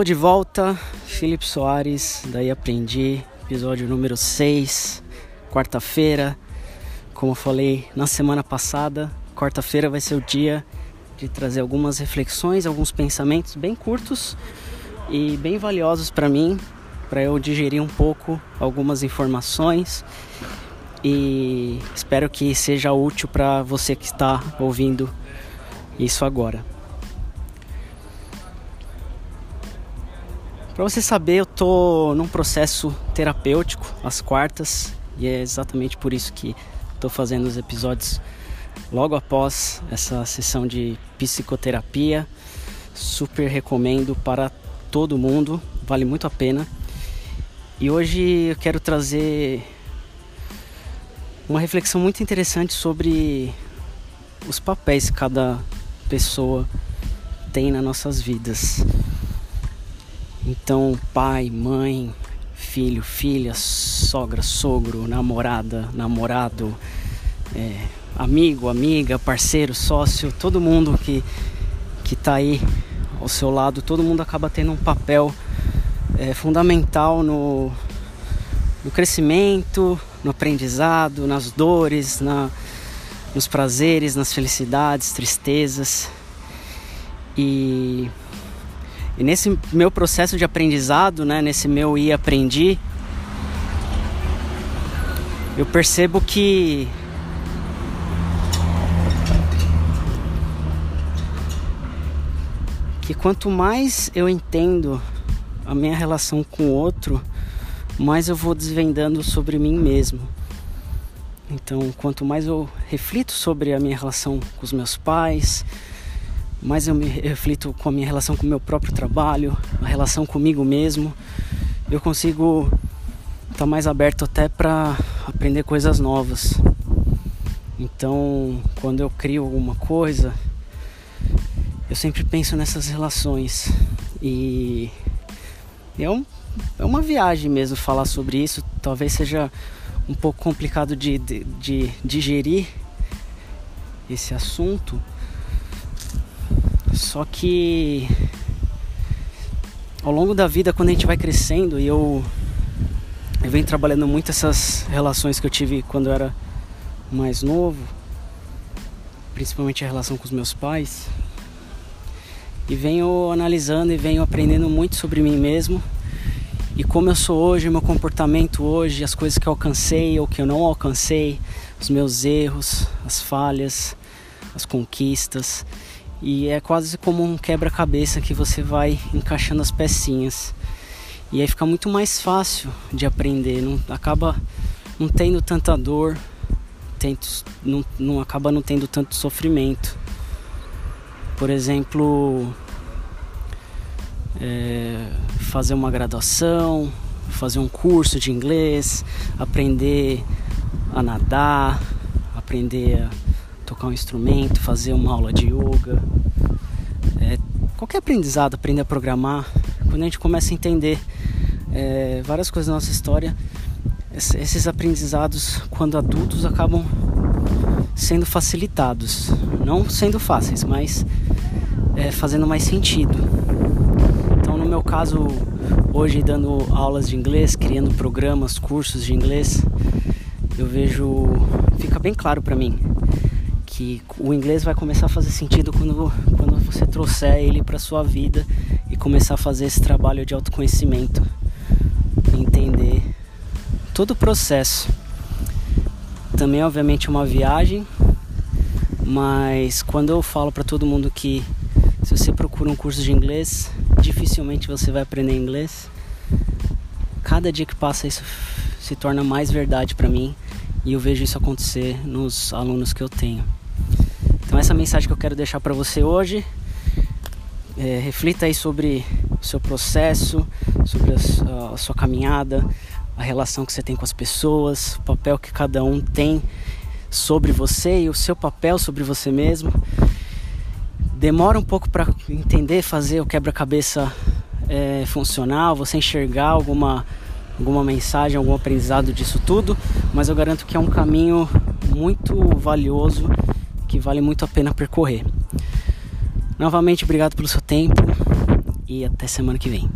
Tô de volta, Felipe Soares, daí aprendi, episódio número 6, quarta-feira. Como eu falei na semana passada, quarta-feira vai ser o dia de trazer algumas reflexões, alguns pensamentos bem curtos e bem valiosos para mim, para eu digerir um pouco algumas informações e espero que seja útil para você que está ouvindo isso agora. Para você saber, eu tô num processo terapêutico às quartas e é exatamente por isso que estou fazendo os episódios logo após essa sessão de psicoterapia. Super recomendo para todo mundo, vale muito a pena. E hoje eu quero trazer uma reflexão muito interessante sobre os papéis que cada pessoa tem nas nossas vidas. Então, pai, mãe, filho, filha, sogra, sogro, namorada, namorado, é, amigo, amiga, parceiro, sócio, todo mundo que que está aí ao seu lado, todo mundo acaba tendo um papel é, fundamental no, no crescimento, no aprendizado, nas dores, na, nos prazeres, nas felicidades, tristezas. E e nesse meu processo de aprendizado, né, nesse meu ir aprendi, eu percebo que que quanto mais eu entendo a minha relação com o outro, mais eu vou desvendando sobre mim mesmo. Então, quanto mais eu reflito sobre a minha relação com os meus pais, mais eu me reflito com a minha relação com o meu próprio trabalho, a relação comigo mesmo, eu consigo estar tá mais aberto até para aprender coisas novas. Então, quando eu crio alguma coisa, eu sempre penso nessas relações e é, um, é uma viagem mesmo falar sobre isso. Talvez seja um pouco complicado de, de, de digerir esse assunto só que ao longo da vida, quando a gente vai crescendo, e eu, eu venho trabalhando muito essas relações que eu tive quando eu era mais novo, principalmente a relação com os meus pais, e venho analisando e venho aprendendo muito sobre mim mesmo e como eu sou hoje, meu comportamento hoje, as coisas que eu alcancei ou que eu não alcancei, os meus erros, as falhas, as conquistas. E é quase como um quebra-cabeça que você vai encaixando as pecinhas. E aí fica muito mais fácil de aprender, não acaba não tendo tanta dor, tento, não, não acaba não tendo tanto sofrimento. Por exemplo, é, fazer uma graduação, fazer um curso de inglês, aprender a nadar, aprender a tocar um instrumento, fazer uma aula de yoga, é, qualquer aprendizado, aprender a programar, quando a gente começa a entender é, várias coisas da nossa história, esses aprendizados, quando adultos, acabam sendo facilitados, não sendo fáceis, mas é, fazendo mais sentido. Então, no meu caso, hoje dando aulas de inglês, criando programas, cursos de inglês, eu vejo, fica bem claro para mim que o inglês vai começar a fazer sentido quando, quando você trouxer ele para sua vida e começar a fazer esse trabalho de autoconhecimento, entender todo o processo. Também, obviamente, é uma viagem, mas quando eu falo para todo mundo que se você procura um curso de inglês, dificilmente você vai aprender inglês. Cada dia que passa isso se torna mais verdade para mim e eu vejo isso acontecer nos alunos que eu tenho. Então essa mensagem que eu quero deixar para você hoje, é, reflita aí sobre o seu processo, sobre a, a sua caminhada, a relação que você tem com as pessoas, o papel que cada um tem sobre você e o seu papel sobre você mesmo. Demora um pouco para entender, fazer o quebra-cabeça é, funcional, você enxergar alguma, alguma mensagem, algum aprendizado disso tudo, mas eu garanto que é um caminho muito valioso que vale muito a pena percorrer. Novamente, obrigado pelo seu tempo e até semana que vem.